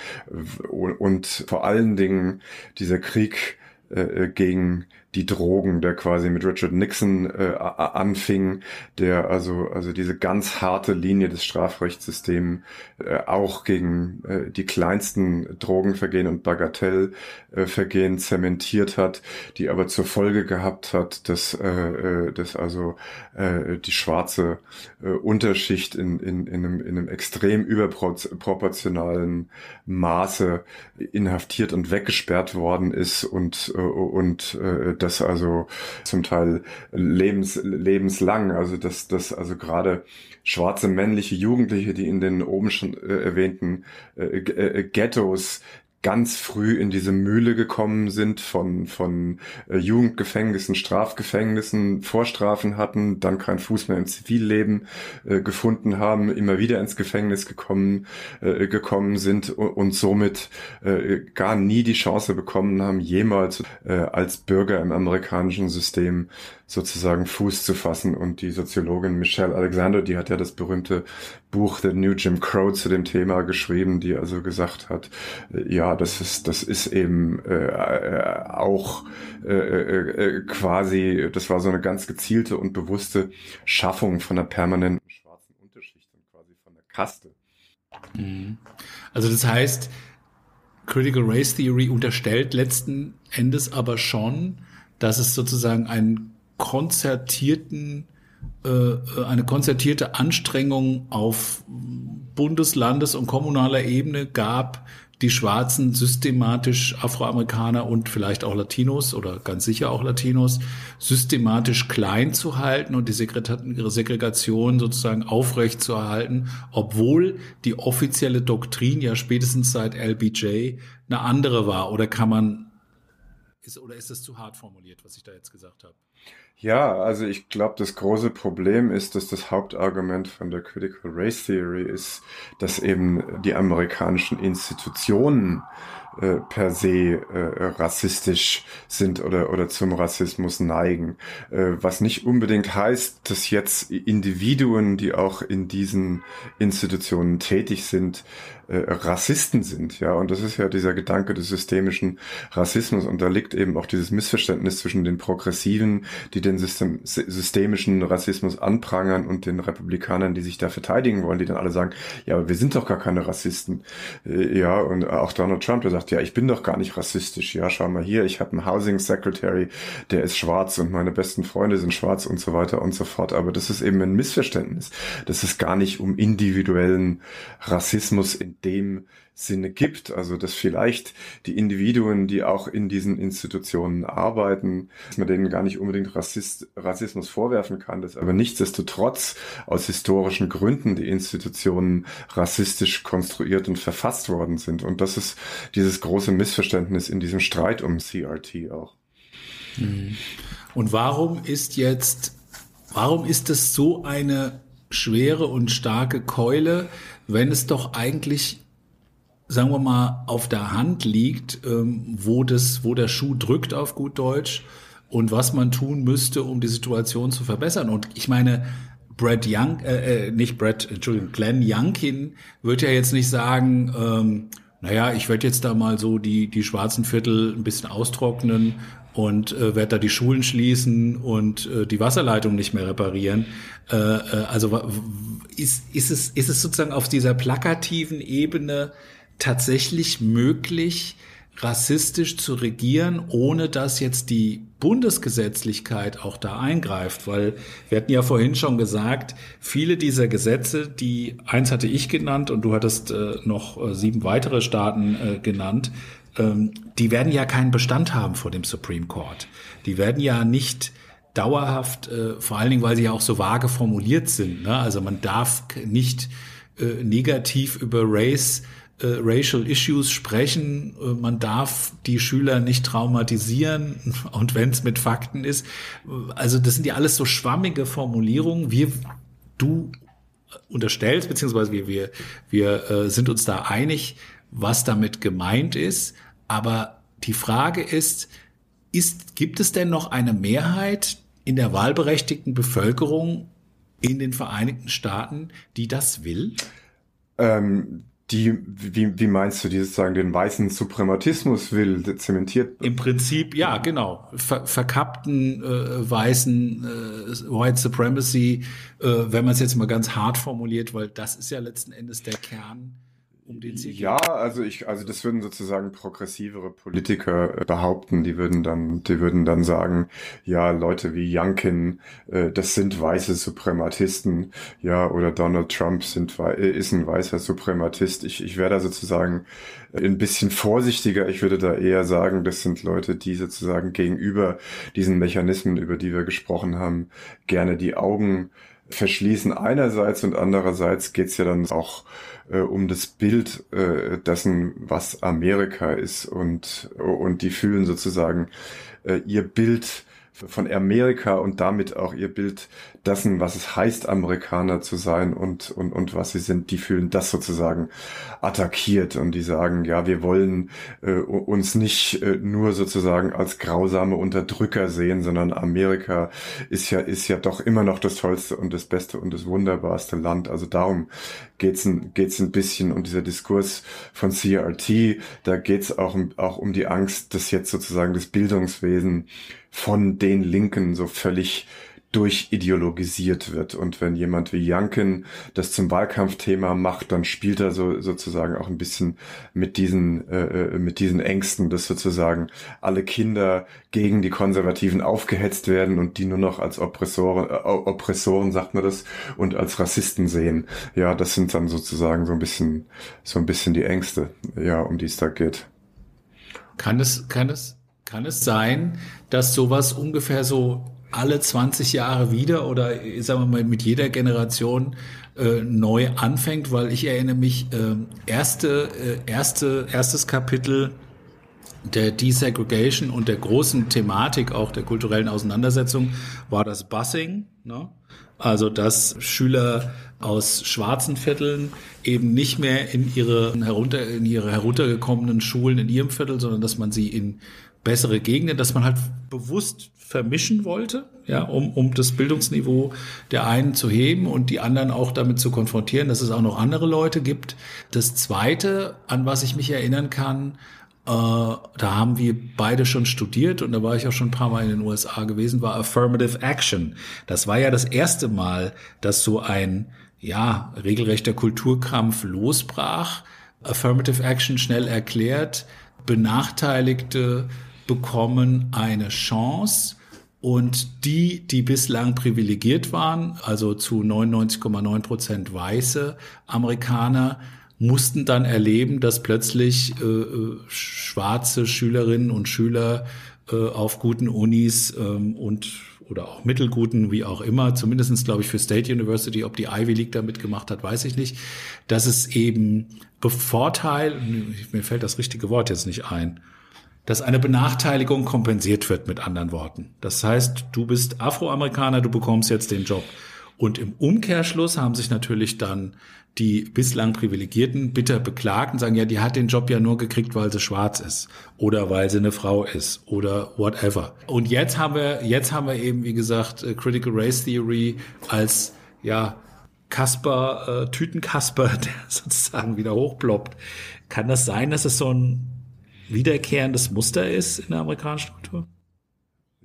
[SPEAKER 2] und vor allen Dingen dieser Krieg äh, gegen die Drogen, der quasi mit Richard Nixon äh, anfing, der also also diese ganz harte Linie des Strafrechtssystems äh, auch gegen äh, die kleinsten Drogenvergehen und Bagatellvergehen zementiert hat, die aber zur Folge gehabt hat, dass äh, äh dass also äh, die schwarze äh, Unterschicht in, in, in, einem, in einem extrem überproportionalen Maße inhaftiert und weggesperrt worden ist und äh, und äh, das also zum Teil lebens, lebenslang, also dass das also gerade schwarze männliche Jugendliche, die in den oben schon äh, erwähnten äh, äh, Ghettos ganz früh in diese Mühle gekommen sind von, von äh, Jugendgefängnissen, Strafgefängnissen, Vorstrafen hatten, dann keinen Fuß mehr im Zivilleben äh, gefunden haben, immer wieder ins Gefängnis gekommen, äh, gekommen sind und, und somit äh, gar nie die Chance bekommen haben, jemals äh, als Bürger im amerikanischen System sozusagen Fuß zu fassen. Und die Soziologin Michelle Alexander, die hat ja das berühmte Buch The New Jim Crow zu dem Thema geschrieben, die also gesagt hat, äh, ja, das ist, das ist eben äh, äh auch äh, äh, quasi, das war so eine ganz gezielte und bewusste Schaffung von einer permanenten schwarzen Unterschicht und quasi von der Kaste.
[SPEAKER 1] Mhm. Also das heißt, Critical Race Theory unterstellt letzten Endes aber schon, dass es sozusagen ein konzertierten äh, äh, eine konzertierte Anstrengung auf Bundes-, Landes- und kommunaler Ebene gab, die Schwarzen systematisch Afroamerikaner und vielleicht auch Latinos oder ganz sicher auch Latinos systematisch klein zu halten und die Segregation sozusagen aufrecht zu erhalten, obwohl die offizielle Doktrin ja spätestens seit LBJ eine andere war. Oder kann man, ist, oder ist das zu hart formuliert, was ich da jetzt gesagt habe?
[SPEAKER 2] Ja, also ich glaube, das große Problem ist, dass das Hauptargument von der Critical Race Theory ist, dass eben die amerikanischen Institutionen äh, per se äh, rassistisch sind oder, oder zum Rassismus neigen. Äh, was nicht unbedingt heißt, dass jetzt Individuen, die auch in diesen Institutionen tätig sind, äh, Rassisten sind, ja. Und das ist ja dieser Gedanke des systemischen Rassismus. Und da liegt eben auch dieses Missverständnis zwischen den Progressiven, die den System, systemischen Rassismus anprangern und den Republikanern, die sich da verteidigen wollen, die dann alle sagen, ja, aber wir sind doch gar keine Rassisten. Äh, ja, und auch Donald Trump, der sagt, ja, ich bin doch gar nicht rassistisch. Ja, schau mal hier, ich habe einen Housing Secretary, der ist schwarz und meine besten Freunde sind schwarz und so weiter und so fort. Aber das ist eben ein Missverständnis. Das ist gar nicht um individuellen Rassismus in dem Sinne gibt. Also dass vielleicht die Individuen, die auch in diesen Institutionen arbeiten, dass man denen gar nicht unbedingt Rassist, Rassismus vorwerfen kann, dass aber nichtsdestotrotz aus historischen Gründen die Institutionen rassistisch konstruiert und verfasst worden sind. Und das ist dieses große Missverständnis in diesem Streit um CRT auch.
[SPEAKER 1] Mhm. Und warum ist jetzt, warum ist es so eine schwere und starke Keule, wenn es doch eigentlich, sagen wir mal, auf der Hand liegt, ähm, wo, das, wo der Schuh drückt auf gut Deutsch und was man tun müsste, um die Situation zu verbessern. Und ich meine, Brad Young, äh, äh nicht Brad, Entschuldigung, Glenn Youngkin wird ja jetzt nicht sagen, ähm, naja, ich werde jetzt da mal so die, die schwarzen Viertel ein bisschen austrocknen und äh, werde da die Schulen schließen und äh, die Wasserleitung nicht mehr reparieren. Äh, äh, also ist, ist, es, ist es sozusagen auf dieser plakativen Ebene tatsächlich möglich, rassistisch zu regieren, ohne dass jetzt die Bundesgesetzlichkeit auch da eingreift, weil wir hatten ja vorhin schon gesagt, viele dieser Gesetze, die eins hatte ich genannt und du hattest äh, noch äh, sieben weitere Staaten äh, genannt, die werden ja keinen Bestand haben vor dem Supreme Court. Die werden ja nicht dauerhaft, äh, vor allen Dingen, weil sie ja auch so vage formuliert sind. Ne? Also man darf nicht äh, negativ über Race äh, Racial Issues sprechen. Äh, man darf die Schüler nicht traumatisieren und wenn es mit Fakten ist. Also das sind ja alles so schwammige Formulierungen. Wir, du unterstellst, beziehungsweise wir, wir, wir äh, sind uns da einig, was damit gemeint ist. Aber die Frage ist, ist, gibt es denn noch eine Mehrheit in der wahlberechtigten Bevölkerung in den Vereinigten Staaten, die das will?
[SPEAKER 2] Ähm, die, wie, wie meinst du, die sozusagen den weißen Suprematismus will, zementiert?
[SPEAKER 1] Im Prinzip, ja, genau. Ver, verkappten äh, weißen äh, White Supremacy, äh, wenn man es jetzt mal ganz hart formuliert, weil das ist ja letzten Endes der Kern
[SPEAKER 2] um den sie Ja, also ich, also das würden sozusagen progressivere Politiker äh, behaupten. Die würden dann, die würden dann sagen, ja, Leute wie Youngkin, äh, das sind weiße Suprematisten, ja, oder Donald Trump sind, äh, ist ein weißer Suprematist. Ich, ich wäre da sozusagen ein bisschen vorsichtiger. Ich würde da eher sagen, das sind Leute, die sozusagen gegenüber diesen Mechanismen, über die wir gesprochen haben, gerne die Augen verschließen einerseits und andererseits geht's ja dann auch äh, um das Bild äh, dessen, was Amerika ist und, und die fühlen sozusagen äh, ihr Bild von Amerika und damit auch ihr Bild dessen, was es heißt, Amerikaner zu sein und, und, und was sie sind, die fühlen das sozusagen attackiert und die sagen, ja, wir wollen äh, uns nicht äh, nur sozusagen als grausame Unterdrücker sehen, sondern Amerika ist ja, ist ja doch immer noch das tollste und das beste und das wunderbarste Land. Also darum geht's ein, geht's ein bisschen um dieser Diskurs von CRT, da geht's auch, auch um die Angst, dass jetzt sozusagen das Bildungswesen von den Linken so völlig durchideologisiert wird. Und wenn jemand wie Janken das zum Wahlkampfthema macht, dann spielt er so sozusagen auch ein bisschen mit diesen äh, äh, mit diesen Ängsten, dass sozusagen alle Kinder gegen die Konservativen aufgehetzt werden und die nur noch als Oppressoren, äh, Oppressoren sagt man das, und als Rassisten sehen. Ja, das sind dann sozusagen so ein bisschen so ein bisschen die Ängste, ja, um die es da geht.
[SPEAKER 1] Kann es kann es kann es sein, dass sowas ungefähr so alle 20 Jahre wieder oder sagen wir mal mit jeder Generation äh, neu anfängt, weil ich erinnere mich, äh, erste, äh, erste, erstes Kapitel der Desegregation und der großen Thematik auch der kulturellen Auseinandersetzung war das Busing. Ne? Also dass Schüler aus schwarzen Vierteln eben nicht mehr in ihre, herunter, in ihre heruntergekommenen Schulen in ihrem Viertel, sondern dass man sie in bessere Gegenden, dass man halt bewusst vermischen wollte, ja, um, um das Bildungsniveau der einen zu heben und die anderen auch damit zu konfrontieren, dass es auch noch andere Leute gibt. Das zweite, an was ich mich erinnern kann, äh, da haben wir beide schon studiert und da war ich auch schon ein paar Mal in den USA gewesen, war Affirmative Action. Das war ja das erste Mal, dass so ein, ja, regelrechter Kulturkrampf losbrach. Affirmative Action schnell erklärt, Benachteiligte bekommen eine Chance. Und die, die bislang privilegiert waren, also zu 99,9 Prozent weiße Amerikaner, mussten dann erleben, dass plötzlich äh, äh, schwarze Schülerinnen und Schüler äh, auf guten Unis ähm, und oder auch mittelguten, wie auch immer, zumindestens glaube ich für State University, ob die Ivy League da mitgemacht hat, weiß ich nicht, dass es eben bevorteilt, mir fällt das richtige Wort jetzt nicht ein, dass eine Benachteiligung kompensiert wird, mit anderen Worten. Das heißt, du bist Afroamerikaner, du bekommst jetzt den Job. Und im Umkehrschluss haben sich natürlich dann die bislang Privilegierten bitter beklagt und sagen, ja, die hat den Job ja nur gekriegt, weil sie schwarz ist oder weil sie eine Frau ist oder whatever. Und jetzt haben wir, jetzt haben wir eben, wie gesagt, äh, Critical Race Theory als, ja, Kasper, äh, Tütenkasper, der sozusagen wieder hochploppt. Kann das sein, dass es so ein wiederkehrendes Muster ist in der amerikanischen Kultur?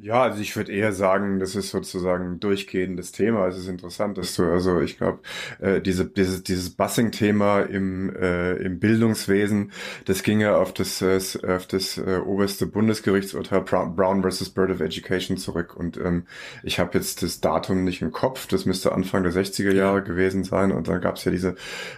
[SPEAKER 2] Ja, also ich würde eher sagen, das ist sozusagen ein durchgehendes Thema. Es ist interessant, dass du, also ich glaube, äh, diese, dieses, dieses Bussing-Thema im, äh, im Bildungswesen, das ging ja auf das, äh, auf das äh, oberste Bundesgerichtsurteil Brown versus Bird of Education zurück. Und ähm, ich habe jetzt das Datum nicht im Kopf, das müsste Anfang der 60er Jahre gewesen sein. Und dann gab es ja diese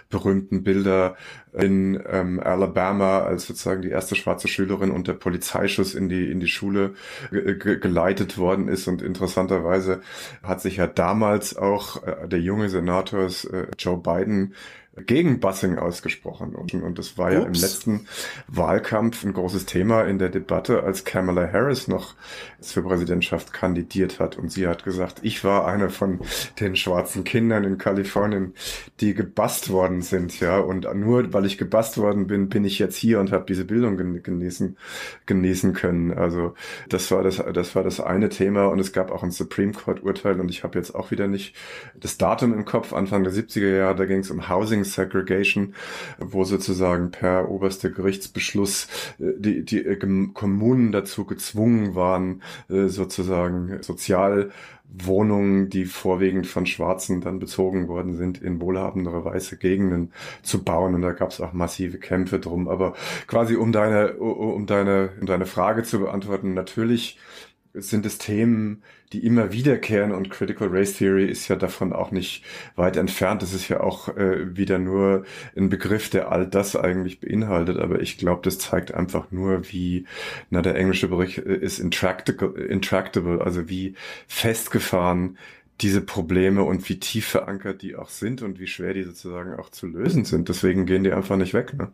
[SPEAKER 2] berühmten Bilder in ähm, Alabama, als sozusagen die erste schwarze Schülerin unter Polizeischuss in die, in die Schule geleitet worden ist. Und interessanterweise hat sich ja damals auch äh, der junge Senator äh, Joe Biden gegen Busing ausgesprochen. Und, und das war Ups. ja im letzten Wahlkampf ein großes Thema in der Debatte, als Kamala Harris noch zur Präsidentschaft kandidiert hat. Und sie hat gesagt, ich war eine von den schwarzen Kindern in Kalifornien, die gebast worden sind, ja. Und nur weil ich gebast worden bin, bin ich jetzt hier und habe diese Bildung genießen, genießen können. Also das war das, das war das eine Thema. Und es gab auch ein Supreme Court Urteil. Und ich habe jetzt auch wieder nicht das Datum im Kopf, Anfang der 70er Jahre, da ging es um Housing Segregation, wo sozusagen per oberster Gerichtsbeschluss äh, die, die äh, Kommunen dazu gezwungen waren, äh, sozusagen Sozialwohnungen, die vorwiegend von Schwarzen dann bezogen worden sind, in wohlhabendere weiße Gegenden zu bauen. Und da gab es auch massive Kämpfe drum. Aber quasi um deine, um deine, um deine Frage zu beantworten, natürlich sind es Themen, die immer wiederkehren und Critical Race Theory ist ja davon auch nicht weit entfernt. Das ist ja auch äh, wieder nur ein Begriff, der all das eigentlich beinhaltet. Aber ich glaube, das zeigt einfach nur, wie, na, der englische Bericht äh, ist intractable, intractable also wie festgefahren diese Probleme und wie tief verankert die auch sind und wie schwer die sozusagen auch zu lösen sind. Deswegen gehen die einfach nicht weg. Ne?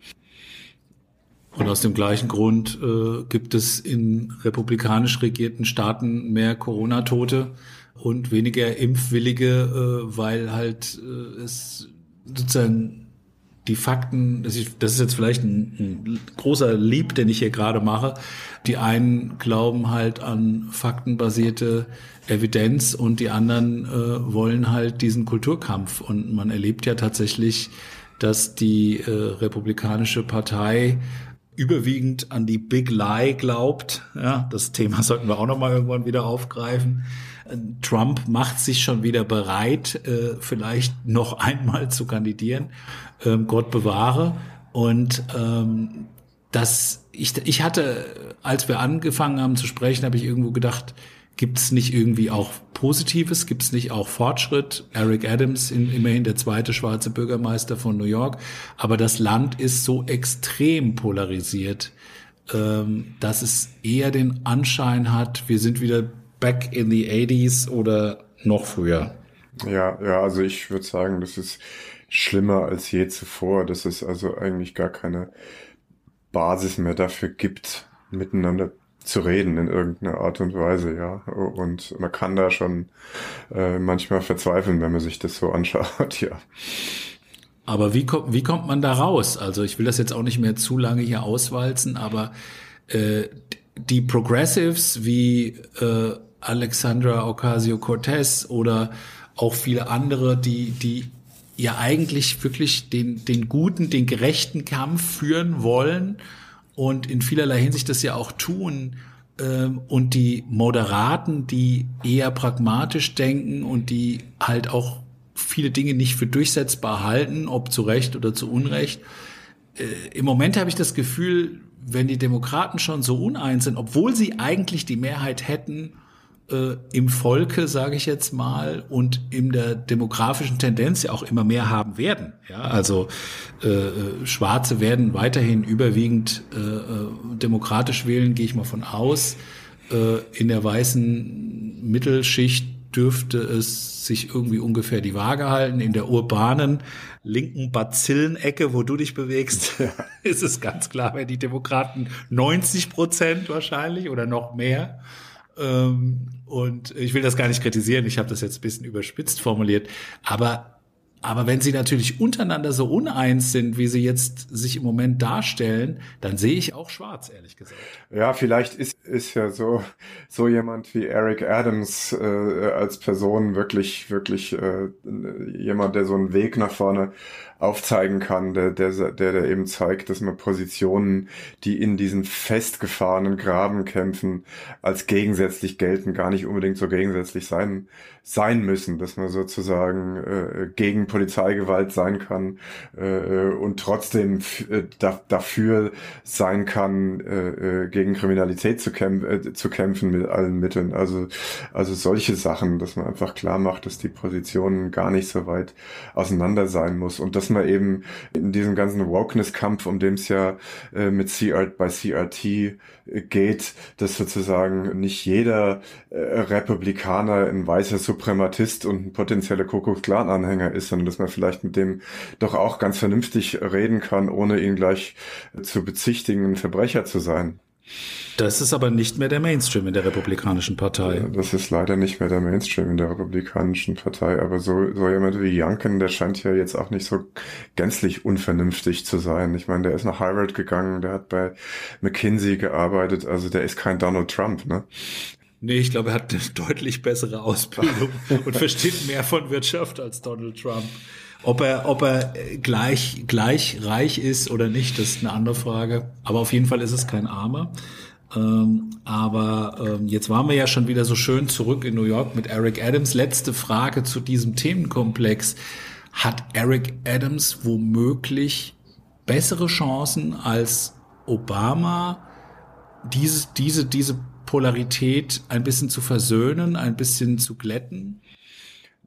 [SPEAKER 1] Und aus dem gleichen Grund äh, gibt es in republikanisch regierten Staaten mehr Corona-Tote und weniger Impfwillige, äh, weil halt äh, es sozusagen die Fakten, das ist, das ist jetzt vielleicht ein, ein großer Lieb, den ich hier gerade mache. Die einen glauben halt an faktenbasierte Evidenz und die anderen äh, wollen halt diesen Kulturkampf. Und man erlebt ja tatsächlich, dass die äh, Republikanische Partei überwiegend an die Big Lie glaubt. Ja, das Thema sollten wir auch noch mal irgendwann wieder aufgreifen. Trump macht sich schon wieder bereit, äh, vielleicht noch einmal zu kandidieren. Ähm, Gott bewahre. Und ähm, das, ich, ich hatte, als wir angefangen haben zu sprechen, habe ich irgendwo gedacht, Gibt es nicht irgendwie auch Positives? Gibt es nicht auch Fortschritt? Eric Adams, in, immerhin der zweite schwarze Bürgermeister von New York. Aber das Land ist so extrem polarisiert, ähm, dass es eher den Anschein hat, wir sind wieder back in the 80s oder noch früher.
[SPEAKER 2] Ja, ja, also ich würde sagen, das ist schlimmer als je zuvor, dass es also eigentlich gar keine Basis mehr dafür gibt, miteinander zu reden in irgendeiner Art und Weise, ja. Und man kann da schon äh, manchmal verzweifeln, wenn man sich das so anschaut, ja.
[SPEAKER 1] Aber wie kommt, wie kommt man da raus? Also ich will das jetzt auch nicht mehr zu lange hier auswalzen, aber äh, die Progressives wie äh, Alexandra Ocasio-Cortez oder auch viele andere, die, die ja eigentlich wirklich den, den guten, den gerechten Kampf führen wollen, und in vielerlei Hinsicht das ja auch tun. Ähm, und die Moderaten, die eher pragmatisch denken und die halt auch viele Dinge nicht für durchsetzbar halten, ob zu Recht oder zu Unrecht. Äh, Im Moment habe ich das Gefühl, wenn die Demokraten schon so uneins sind, obwohl sie eigentlich die Mehrheit hätten, äh, im Volke, sage ich jetzt mal, und in der demografischen Tendenz ja auch immer mehr haben werden. Ja, also äh, äh, Schwarze werden weiterhin überwiegend äh, äh, demokratisch wählen, gehe ich mal von aus. Äh, in der weißen Mittelschicht dürfte es sich irgendwie ungefähr die Waage halten. In der urbanen linken Bazillenecke, wo du dich bewegst, ist es ganz klar, wenn die Demokraten 90 Prozent wahrscheinlich oder noch mehr und ich will das gar nicht kritisieren, ich habe das jetzt ein bisschen überspitzt formuliert, aber aber wenn sie natürlich untereinander so uneins sind, wie sie jetzt sich im Moment darstellen, dann sehe ich auch schwarz, ehrlich gesagt.
[SPEAKER 2] Ja, vielleicht ist, ist ja so, so jemand wie Eric Adams äh, als Person wirklich, wirklich äh, jemand, der so einen Weg nach vorne aufzeigen kann, der, der, der, der eben zeigt, dass man Positionen, die in diesen festgefahrenen Grabenkämpfen als gegensätzlich gelten, gar nicht unbedingt so gegensätzlich sein, sein müssen, dass man sozusagen äh, gegen Polizeigewalt sein kann äh, und trotzdem äh, da, dafür sein kann, äh, äh, gegen Kriminalität zu, kämp äh, zu kämpfen mit allen Mitteln. Also, also solche Sachen, dass man einfach klar macht, dass die Positionen gar nicht so weit auseinander sein muss und dass man eben in diesem ganzen Wokeness-Kampf, um dem es ja äh, mit CRT bei CRT äh, geht, dass sozusagen nicht jeder äh, Republikaner ein weißer Suprematist und ein potenzieller Kuckucksklan-Anhänger ist, sondern dass man vielleicht mit dem doch auch ganz vernünftig reden kann, ohne ihn gleich zu bezichtigen, ein Verbrecher zu sein.
[SPEAKER 1] Das ist aber nicht mehr der Mainstream in der Republikanischen Partei.
[SPEAKER 2] Das ist leider nicht mehr der Mainstream in der Republikanischen Partei. Aber so, so jemand wie Youngkin, der scheint ja jetzt auch nicht so gänzlich unvernünftig zu sein. Ich meine, der ist nach Harvard gegangen, der hat bei McKinsey gearbeitet. Also der ist kein Donald Trump, ne?
[SPEAKER 1] Nee, ich glaube, er hat eine deutlich bessere Ausbildung und versteht mehr von Wirtschaft als Donald Trump. Ob er, ob er gleich, gleich reich ist oder nicht, das ist eine andere Frage. Aber auf jeden Fall ist es kein Armer. Ähm, aber ähm, jetzt waren wir ja schon wieder so schön zurück in New York mit Eric Adams. Letzte Frage zu diesem Themenkomplex. Hat Eric Adams womöglich bessere Chancen als Obama, diese, diese, diese Polarität ein bisschen zu versöhnen, ein bisschen zu glätten?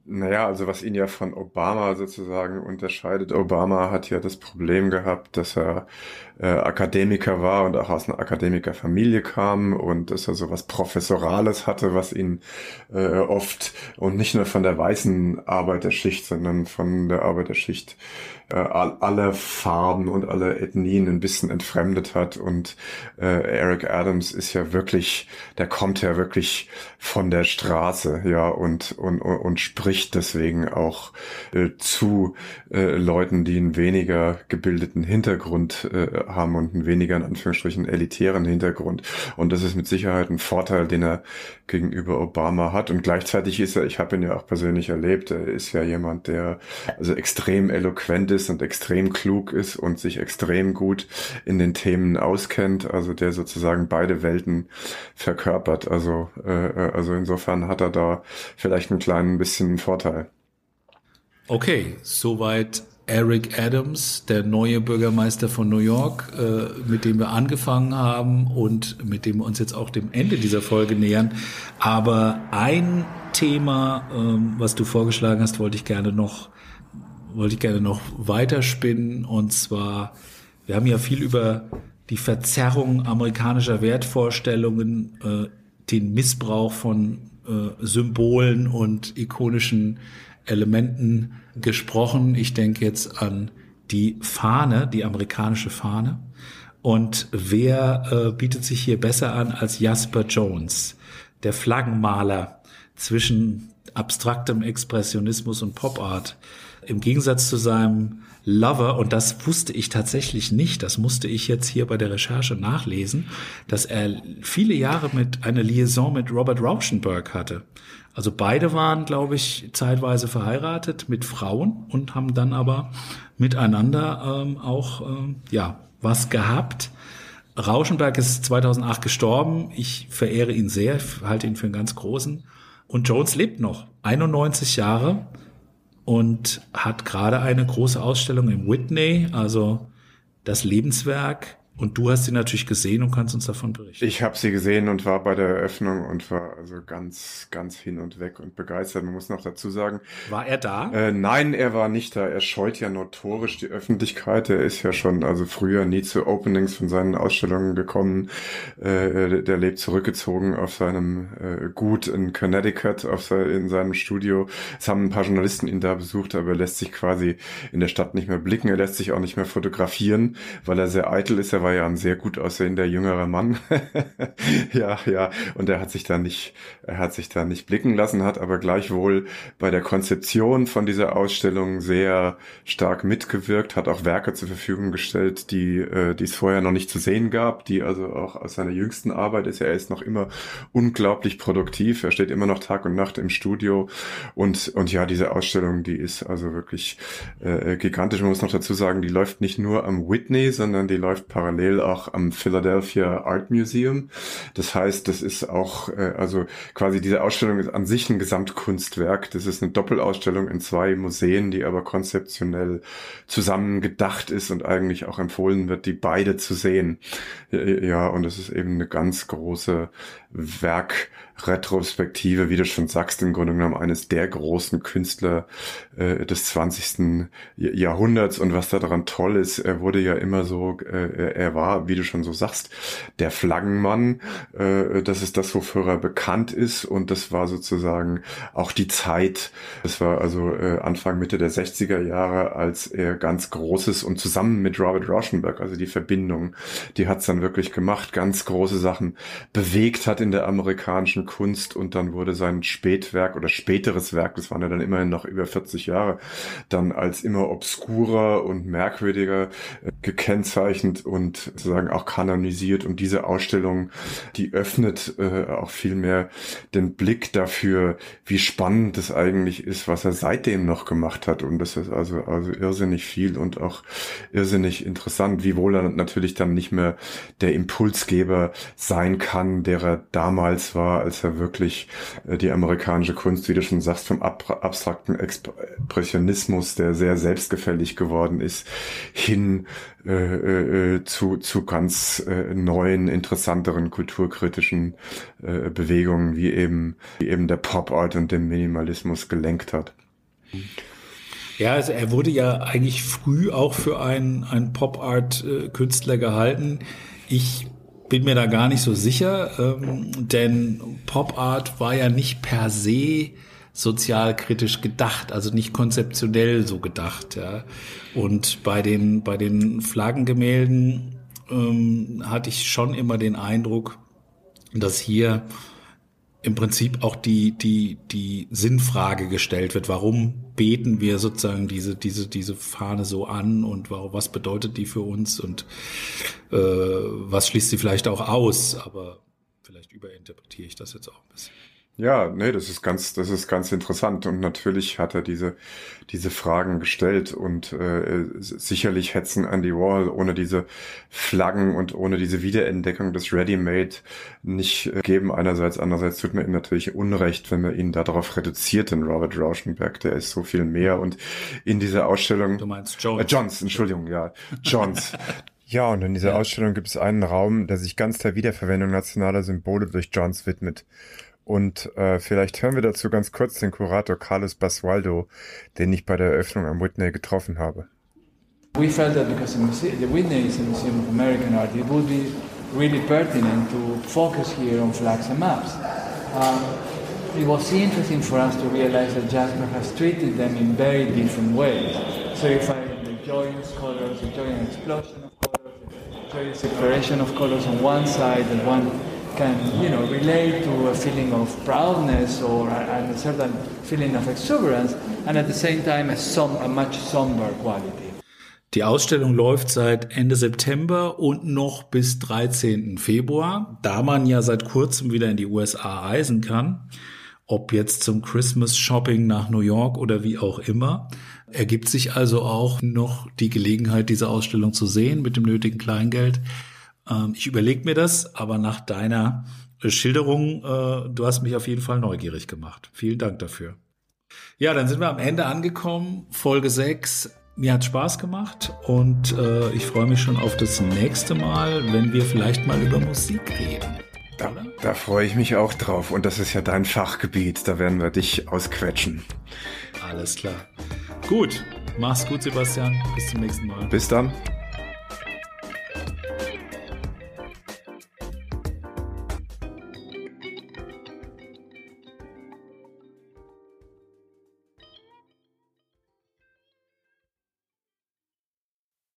[SPEAKER 2] Naja, also was ihn ja von Obama sozusagen unterscheidet. Obama hat ja das Problem gehabt, dass er äh, Akademiker war und auch aus einer Akademikerfamilie kam und dass er so was Professorales hatte, was ihn äh, oft und nicht nur von der weißen Arbeiterschicht, sondern von der Arbeiterschicht äh, alle Farben und alle Ethnien ein bisschen entfremdet hat. Und äh, Eric Adams ist ja wirklich, der kommt ja wirklich von der Straße, ja, und, und, und spricht deswegen auch äh, zu äh, Leuten, die einen weniger gebildeten Hintergrund äh, haben und einen weniger in Anführungsstrichen elitären Hintergrund. Und das ist mit Sicherheit ein Vorteil, den er gegenüber Obama hat. Und gleichzeitig ist er, ich habe ihn ja auch persönlich erlebt, er ist ja jemand, der also extrem eloquent ist und extrem klug ist und sich extrem gut in den Themen auskennt, also der sozusagen beide Welten verkörpert. Also, äh, äh also insofern hat er da vielleicht einen kleinen bisschen Vorteil.
[SPEAKER 1] Okay, soweit Eric Adams, der neue Bürgermeister von New York, äh, mit dem wir angefangen haben und mit dem wir uns jetzt auch dem Ende dieser Folge nähern. Aber ein Thema, ähm, was du vorgeschlagen hast, wollte ich gerne noch, wollte ich gerne noch weiterspinnen. Und zwar, wir haben ja viel über die Verzerrung amerikanischer Wertvorstellungen, äh, den Missbrauch von äh, Symbolen und ikonischen Elementen gesprochen. Ich denke jetzt an die Fahne, die amerikanische Fahne. Und wer äh, bietet sich hier besser an als Jasper Jones, der Flaggenmaler zwischen abstraktem Expressionismus und Pop Art. Im Gegensatz zu seinem Lover, und das wusste ich tatsächlich nicht, das musste ich jetzt hier bei der Recherche nachlesen, dass er viele Jahre mit einer Liaison mit Robert Rauschenberg hatte. Also beide waren, glaube ich, zeitweise verheiratet mit Frauen und haben dann aber miteinander ähm, auch ähm, ja was gehabt. Rauschenberg ist 2008 gestorben. Ich verehre ihn sehr, halte ihn für einen ganz großen. Und Jones lebt noch, 91 Jahre und hat gerade eine große Ausstellung im Whitney, also das Lebenswerk und du hast sie natürlich gesehen und kannst uns davon berichten.
[SPEAKER 2] Ich habe sie gesehen und war bei der Eröffnung und war also ganz, ganz hin und weg und begeistert. Man muss noch dazu sagen.
[SPEAKER 1] War er da?
[SPEAKER 2] Äh, nein, er war nicht da. Er scheut ja notorisch die Öffentlichkeit. Er ist ja schon also früher nie zu Openings von seinen Ausstellungen gekommen. Äh, der lebt zurückgezogen auf seinem äh, Gut in Connecticut, auf sein, in seinem Studio. Es haben ein paar Journalisten ihn da besucht, aber er lässt sich quasi in der Stadt nicht mehr blicken. Er lässt sich auch nicht mehr fotografieren, weil er sehr eitel ist. Er war ja ein sehr gut aussehender jüngerer Mann. ja, ja. Und er hat sich da nicht, er hat sich da nicht blicken lassen, hat aber gleichwohl bei der Konzeption von dieser Ausstellung sehr stark mitgewirkt, hat auch Werke zur Verfügung gestellt, die, äh, die es vorher noch nicht zu sehen gab, die also auch aus seiner jüngsten Arbeit ist. Er ist noch immer unglaublich produktiv. Er steht immer noch Tag und Nacht im Studio. Und, und ja, diese Ausstellung, die ist also wirklich äh, gigantisch. Man muss noch dazu sagen, die läuft nicht nur am Whitney, sondern die läuft parallel parallel auch am Philadelphia Art Museum. Das heißt, das ist auch, äh, also quasi diese Ausstellung ist an sich ein Gesamtkunstwerk. Das ist eine Doppelausstellung in zwei Museen, die aber konzeptionell zusammen gedacht ist und eigentlich auch empfohlen wird, die beide zu sehen. Ja, und das ist eben eine ganz große Werk Retrospektive, wie du schon sagst, im Grunde genommen eines der großen Künstler äh, des 20. Jahrhunderts. Und was da daran toll ist, er wurde ja immer so, äh, er war, wie du schon so sagst, der Flaggenmann, äh, das ist das, wofür er bekannt ist. Und das war sozusagen auch die Zeit, das war also äh, Anfang, Mitte der 60er Jahre, als er ganz Großes und zusammen mit Robert Rauschenberg, also die Verbindung, die hat's dann wirklich gemacht, ganz große Sachen bewegt hat in der amerikanischen Kunst und dann wurde sein Spätwerk oder späteres Werk, das waren ja dann immerhin noch über 40 Jahre, dann als immer obskurer und merkwürdiger äh, gekennzeichnet und sozusagen auch kanonisiert. Und diese Ausstellung, die öffnet äh, auch viel den Blick dafür, wie spannend es eigentlich ist, was er seitdem noch gemacht hat. Und das ist also, also irrsinnig viel und auch irrsinnig interessant, wiewohl er natürlich dann nicht mehr der Impulsgeber sein kann, der er damals war, als er wirklich äh, die amerikanische Kunst, wie du schon sagst, vom ab abstrakten Expressionismus, der sehr selbstgefällig geworden ist, hin äh, äh, zu, zu ganz äh, neuen, interessanteren kulturkritischen äh, Bewegungen, wie eben, wie eben der Pop Art und dem Minimalismus gelenkt hat.
[SPEAKER 1] Ja, also er wurde ja eigentlich früh auch für einen, einen Pop-Art-Künstler gehalten. Ich bin mir da gar nicht so sicher, ähm, denn Pop Art war ja nicht per se sozialkritisch gedacht, also nicht konzeptionell so gedacht. Ja. Und bei den, bei den Flaggengemälden ähm, hatte ich schon immer den Eindruck, dass hier im Prinzip auch die, die, die Sinnfrage gestellt wird. Warum beten wir sozusagen diese, diese, diese Fahne so an und was bedeutet die für uns und äh, was schließt sie vielleicht auch aus? Aber vielleicht überinterpretiere ich das jetzt auch ein bisschen.
[SPEAKER 2] Ja, nee, das ist ganz, das ist ganz interessant und natürlich hat er diese diese Fragen gestellt und äh, sicherlich hetzen an die Wall ohne diese Flaggen und ohne diese Wiederentdeckung des Ready-Made nicht äh, geben. Einerseits, andererseits tut mir ihm natürlich Unrecht, wenn man ihn darauf reduziert, den Robert Rauschenberg, der ist so viel mehr und in dieser Ausstellung.
[SPEAKER 1] Du meinst Jones?
[SPEAKER 2] Äh, Johns, Entschuldigung, ja, Johns. Ja, und in dieser ja. Ausstellung gibt es einen Raum, der sich ganz der Wiederverwendung nationaler Symbole durch Johns widmet. Und äh, vielleicht hören wir dazu ganz kurz den Kurator Carlos Basualdo, den ich bei der Eröffnung am Whitney getroffen habe.
[SPEAKER 4] We felt that because the Whitney is a museum of American art, it would be really pertinent to focus here on flags and maps. Um, it was interesting for us to realize that Jasper has treated them in very different ways. So you find the joyous colors, the joyous explosion of colors, the joyous exploration of colors on one side and one can you know relate to a feeling of proudness or a, a certain feeling of exuberance and at the same time a, som a much somber quality.
[SPEAKER 1] Die Ausstellung läuft seit Ende September und noch bis 13. Februar, da man ja seit kurzem wieder in die USA reisen kann. Ob jetzt zum Christmas Shopping nach New York oder wie auch immer, ergibt sich also auch noch die Gelegenheit, diese Ausstellung zu sehen mit dem nötigen Kleingeld. Ähm, ich überlege mir das, aber nach deiner Schilderung, äh, du hast mich auf jeden Fall neugierig gemacht. Vielen Dank dafür. Ja, dann sind wir am Ende angekommen. Folge 6. Mir hat Spaß gemacht und äh, ich freue mich schon auf das nächste Mal, wenn wir vielleicht mal über Musik reden.
[SPEAKER 2] Da, da freue ich mich auch drauf. Und das ist ja dein Fachgebiet. Da werden wir dich ausquetschen.
[SPEAKER 1] Alles klar. Gut. Mach's gut, Sebastian. Bis zum nächsten Mal.
[SPEAKER 2] Bis dann.